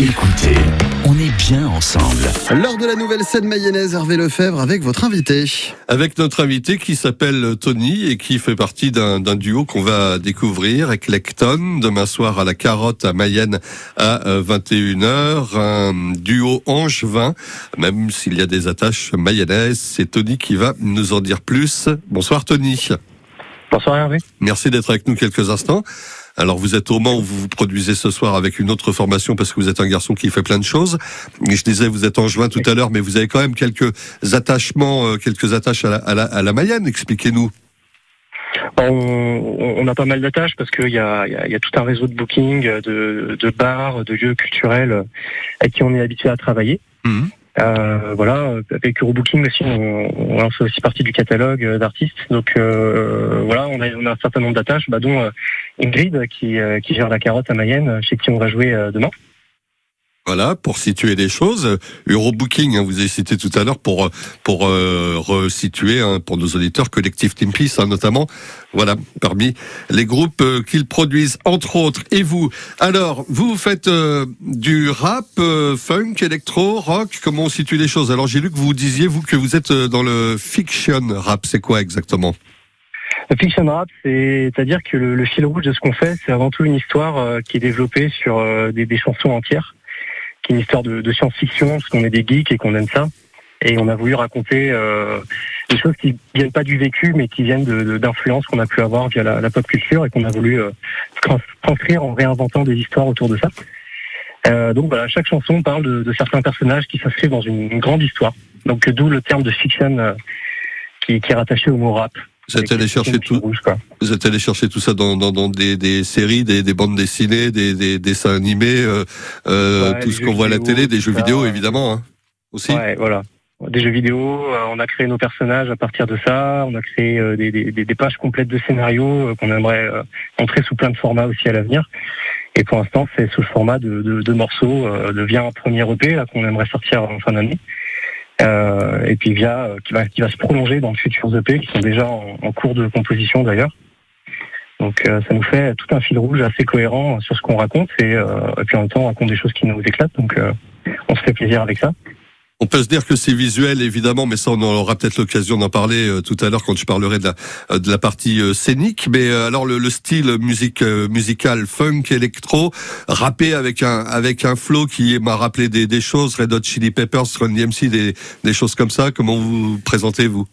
Écoutez, on est bien ensemble. Lors de la nouvelle scène mayonnaise, Hervé Lefebvre avec votre invité. Avec notre invité qui s'appelle Tony et qui fait partie d'un duo qu'on va découvrir, Eclecton, demain soir à la Carotte à Mayenne à 21h. Euh, Un duo angevin, même s'il y a des attaches mayonnaises. C'est Tony qui va nous en dire plus. Bonsoir Tony. Bonsoir Hervé. Merci d'être avec nous quelques instants. Alors vous êtes au Mans où vous vous produisez ce soir avec une autre formation parce que vous êtes un garçon qui fait plein de choses. Et je disais vous êtes en juin tout à l'heure, mais vous avez quand même quelques attachements, euh, quelques attaches à la, à la, à la Mayenne. Expliquez-nous. On, on, a pas mal d'attaches parce qu'il y a, y, a, y a, tout un réseau de booking, de, de, bars, de lieux culturels avec qui on est habitué à travailler. Mmh. Euh, voilà, avec Eurobooking aussi, on, on fait aussi partie du catalogue d'artistes. Donc euh, voilà, on a, on a, un certain nombre d'attaches, bah, dont euh, Ingrid qui, euh, qui, gère la carotte à Mayenne, chez qui on va jouer euh, demain. Voilà, pour situer les choses, Eurobooking, hein, vous avez cité tout à l'heure pour pour euh, resituer hein, pour nos auditeurs collectif Team Peace, hein, notamment. Voilà, parmi les groupes euh, qu'ils produisent, entre autres. Et vous, alors, vous faites euh, du rap, euh, funk, électro, rock. Comment on situe les choses? Alors, j'ai lu que vous disiez vous que vous êtes dans le fiction rap. C'est quoi exactement? Le fiction rap, c'est-à-dire que le, fil rouge de ce qu'on fait, c'est avant tout une histoire qui est développée sur des chansons entières une histoire de, science-fiction, parce qu'on est des geeks et qu'on aime ça. Et on a voulu raconter euh, des choses qui viennent pas du vécu, mais qui viennent d'influences qu'on a pu avoir via la, pop culture et qu'on a voulu euh, transcrire en réinventant des histoires autour de ça. Euh, donc voilà, chaque chanson parle de, certains personnages qui s'inscrivent dans une, une, grande histoire. Donc d'où le terme de fiction euh, qui, qui, est rattaché au mot rap. Vous êtes allé chercher tout. Rouge, vous êtes allé chercher tout ça dans, dans, dans des, des, séries, des, des, bandes dessinées, des, des dessins animés, euh, euh, ouais, tout ce qu'on voit à la télé, des jeux ça, vidéo évidemment hein, aussi. Ouais, voilà. Des jeux vidéo, euh, on a créé nos personnages à partir de ça, on a créé euh, des, des, des, pages complètes de scénarios qu'on aimerait montrer sous plein de formats aussi à l'avenir. Et pour l'instant, c'est sous le format de, de, de morceaux, de via un premier EP qu'on aimerait sortir en fin d'année. Euh, et puis via euh, qui va se prolonger dans de futurs EP qui sont déjà en, cours de composition d'ailleurs. Donc euh, ça nous fait tout un fil rouge assez cohérent sur ce qu'on raconte et, et, puis en même temps on raconte des choses qui nous éclatent. Donc on se fait plaisir avec ça. On peut se dire que c'est visuel, évidemment, mais ça, on aura peut-être l'occasion d'en parler euh, tout à l'heure quand je parlerai de la, euh, de la partie euh, scénique. Mais alors, le, le style musique, musical, funk, électro, rappé avec un, avec un flow qui m'a rappelé des, des choses, Red Hot Chili Peppers, Run DMC, des, des choses comme ça. Comment vous présentez-vous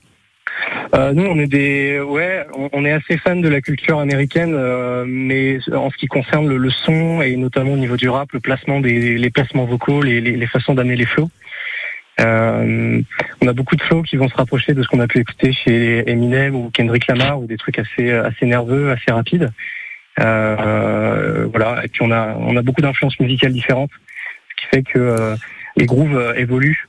euh, nous, on est des, ouais, on est assez fan de la culture américaine, euh, mais en ce qui concerne le, le, son et notamment au niveau du rap, le placement des, les placements vocaux, les, les, les façons d'amener les flows. Euh, on a beaucoup de flows qui vont se rapprocher de ce qu'on a pu écouter chez Eminem ou Kendrick Lamar ou des trucs assez assez nerveux, assez rapides. Euh, voilà. Et puis on a on a beaucoup d'influences musicales différentes, ce qui fait que euh, les grooves évoluent.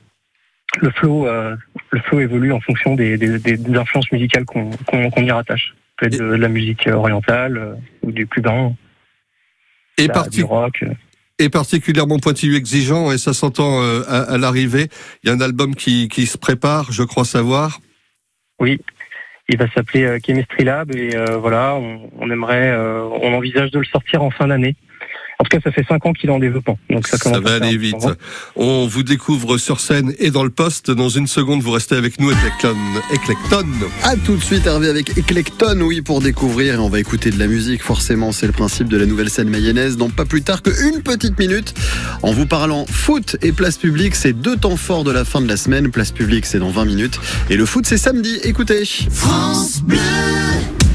Le flow le flow évolue en fonction des, des, des influences musicales qu'on qu'on qu y rattache. peut être de, de, la musique orientale ou du cubain. Et la, du rock est particulièrement pointilleux, exigeant, et ça s'entend euh, à, à l'arrivée. Il y a un album qui, qui, se prépare, je crois savoir. Oui, il va s'appeler euh, Chemistry Lab, et euh, voilà, on, on aimerait, euh, on envisage de le sortir en fin d'année. En tout cas, ça fait cinq ans qu'il est en développement. Donc ça, ça va aller vite. On vous découvre sur scène et dans le poste. Dans une seconde, vous restez avec nous, Eclecton. Eclecton. À tout de suite, Hervé, avec Eclecton, oui, pour découvrir. Et on va écouter de la musique, forcément. C'est le principe de la nouvelle scène mayonnaise. Donc pas plus tard qu'une petite minute, en vous parlant foot et place publique. C'est deux temps forts de la fin de la semaine. Place publique, c'est dans 20 minutes. Et le foot, c'est samedi. Écoutez. France Bleu.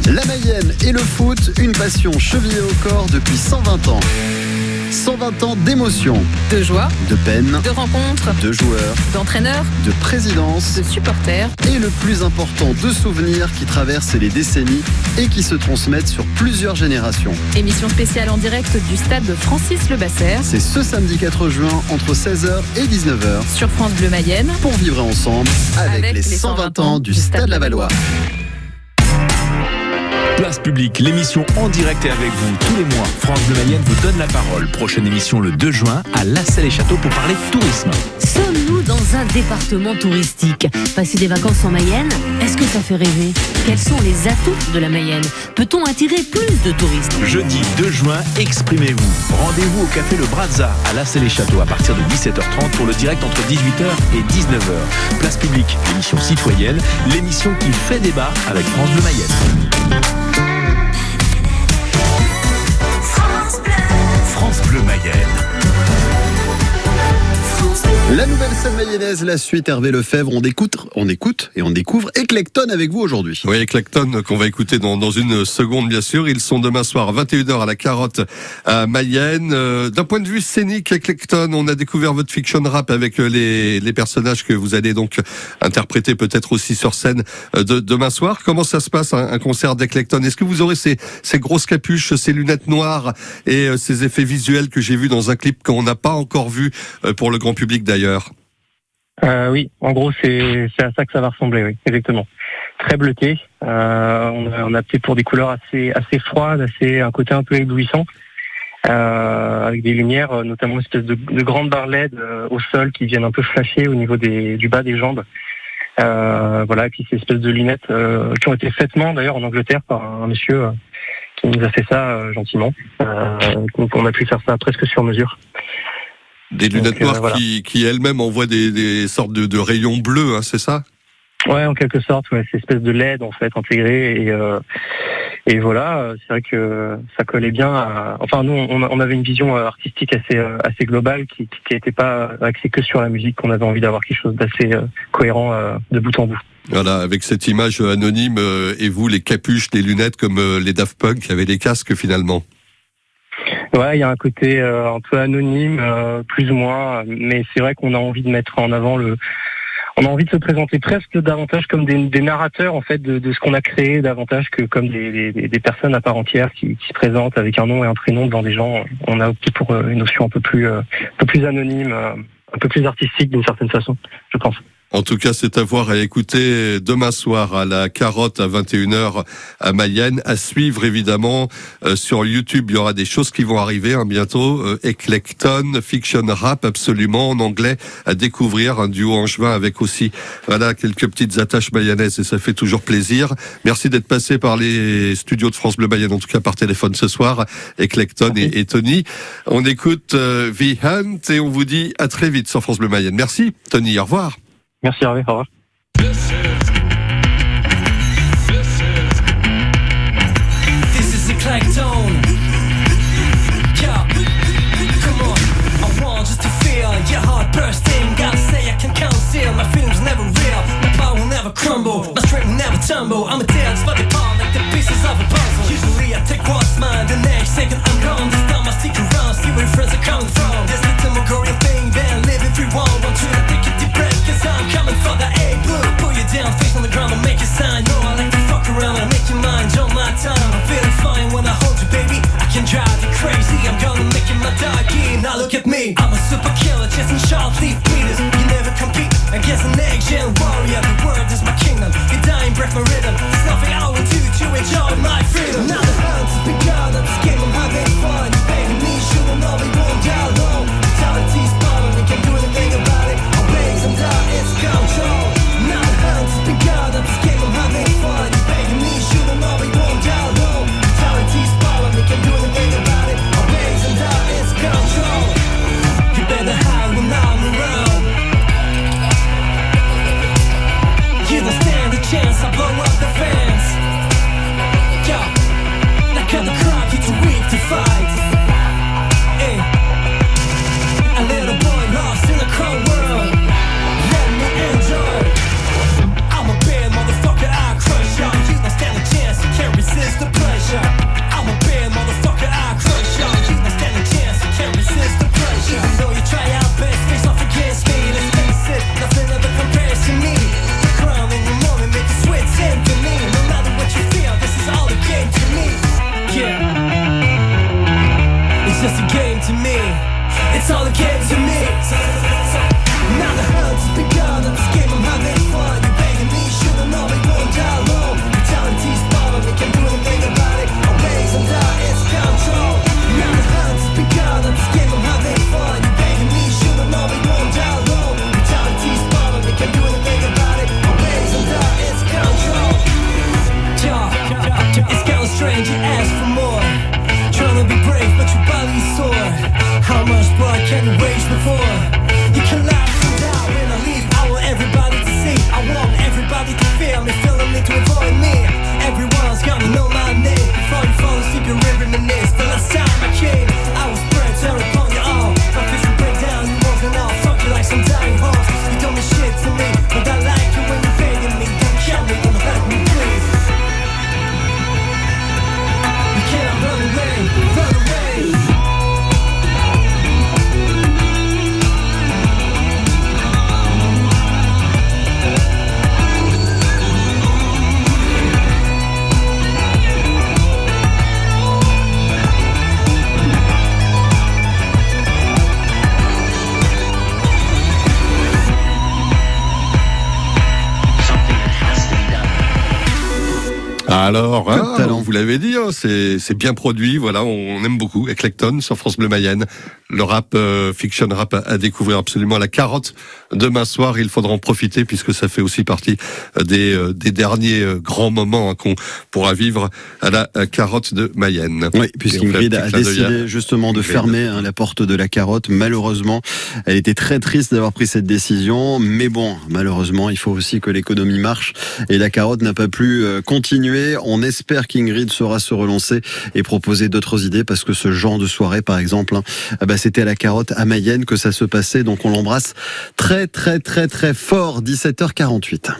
La Mayenne et le foot, une passion chevillée au corps depuis 120 ans. 120 ans d'émotion, de joie, de peine, de rencontres, de joueurs, d'entraîneurs, de présidence, de supporters. Et le plus important, de souvenirs qui traversent les décennies et qui se transmettent sur plusieurs générations. Émission spéciale en direct du stade de Francis Le Basser. C'est ce samedi 4 juin entre 16h et 19h sur France Bleu Mayenne. Pour vivre ensemble avec, avec les 120 ans du Stade Lavallois. Place publique, l'émission en direct et avec vous tous les mois. France Bleu Mayenne vous donne la parole. Prochaine émission le 2 juin à La Salle et Château pour parler tourisme. Sommes-nous dans un département touristique Passer des vacances en Mayenne, est-ce que ça fait rêver Quels sont les atouts de la Mayenne Peut-on attirer plus de touristes Jeudi 2 juin, exprimez-vous. Rendez-vous au café Le Brazza à La Salle et Château à partir de 17h30 pour le direct entre 18h et 19h. Place publique, l'émission citoyenne, l'émission qui fait débat avec France Bleu Mayenne. Bleu Mayenne. La nouvelle scène mayonnaise, la suite Hervé Lefebvre, on écoute, on écoute et on découvre Eclecton avec vous aujourd'hui. Oui, Eclecton, qu'on va écouter dans, dans une seconde, bien sûr. Ils sont demain soir à 21h à la Carotte à Mayenne. Euh, D'un point de vue scénique, Eclecton, on a découvert votre fiction rap avec euh, les, les personnages que vous allez donc interpréter peut-être aussi sur scène euh, de, demain soir. Comment ça se passe, un, concert d'Eclecton Est-ce que vous aurez ces, ces grosses capuches, ces lunettes noires et ces effets visuels que j'ai vus dans un clip qu'on n'a pas encore vu pour le grand public d'ailleurs? Euh, oui, en gros, c'est à ça que ça va ressembler, oui, exactement. Très bleuté. Euh, on, a, opté pour des couleurs assez assez froides, assez un côté un peu éblouissant, euh, avec des lumières, notamment une espèce de, de grandes barres LED au sol qui viennent un peu flasher au niveau des, du bas des jambes. Voilà, et puis ces espèces de lunettes qui ont été faites main d'ailleurs en Angleterre par un, monsieur qui nous a fait ça gentiment. Donc on a pu faire ça presque sur mesure. Des lunettes euh, noires voilà. qui, qui elles-mêmes envoient des, des sortes de, de rayons bleus, hein, c'est ça? Ouais, en quelque sorte, ouais, c'est espèce de LED en fait intégré et euh, et voilà, euh, c'est vrai que ça collait bien. À... Enfin, nous, on, on avait une vision euh, artistique assez assez globale qui qui n'était pas axée que sur la musique. qu'on avait envie d'avoir quelque chose d'assez cohérent de bout en bout. Voilà, avec cette image anonyme et vous les capuches, les lunettes comme les Daft Punk qui avaient les casques finalement? Ouais, il y a un côté euh, un peu anonyme, euh, plus ou moins, mais c'est vrai qu'on a envie de mettre en avant le. On a envie de se présenter presque davantage comme des, narrateurs en fait de, ce qu'on a créé, davantage que comme des, personnes à part entière qui, se présentent avec un nom et un prénom devant des gens. On a opté pour euh, une notion un peu plus, un peu plus anonyme, un peu plus artistique d'une certaine façon, je pense. En tout cas, c'est à voir et à écouter demain soir à la Carotte à 21h à Mayenne. À suivre évidemment euh, sur YouTube, il y aura des choses qui vont arriver hein, bientôt. Euh, Eclecton, Fiction Rap, absolument en anglais à découvrir un duo en juin avec aussi voilà quelques petites attaches mayonnaises et ça fait toujours plaisir. Merci d'être passé par les studios de France Bleu Mayenne, en tout cas par téléphone ce soir. Eclecton et, et Tony. On écoute euh, Hunt et on vous dit à très vite sur France Bleu Mayenne. Merci Tony, au revoir. Merci Hervé, au revoir. It's all a game. Alors, hein, talent. vous l'avez dit, hein, c'est bien produit. Voilà, on aime beaucoup. Eclecton sur France Bleu Mayenne. Le rap, euh, fiction rap à, découvrir absolument. La carotte demain soir, il faudra en profiter puisque ça fait aussi partie euh, des, euh, des derniers euh, grands moments hein, qu'on pourra vivre à la carotte de Mayenne. Oui, puisqu'Ingrid a décidé justement de Ingrid. fermer hein, la porte de la carotte. Malheureusement, elle était très triste d'avoir pris cette décision. Mais bon, malheureusement, il faut aussi que l'économie marche. Et la carotte n'a pas pu euh, On espère qu'Ingrid saura se relancer et proposer d'autres idées parce que ce genre de soirée, par exemple, hein, ah bah, c'était à la carotte à Mayenne que ça se passait. Donc on l'embrasse très, très, très, très fort. 17h48.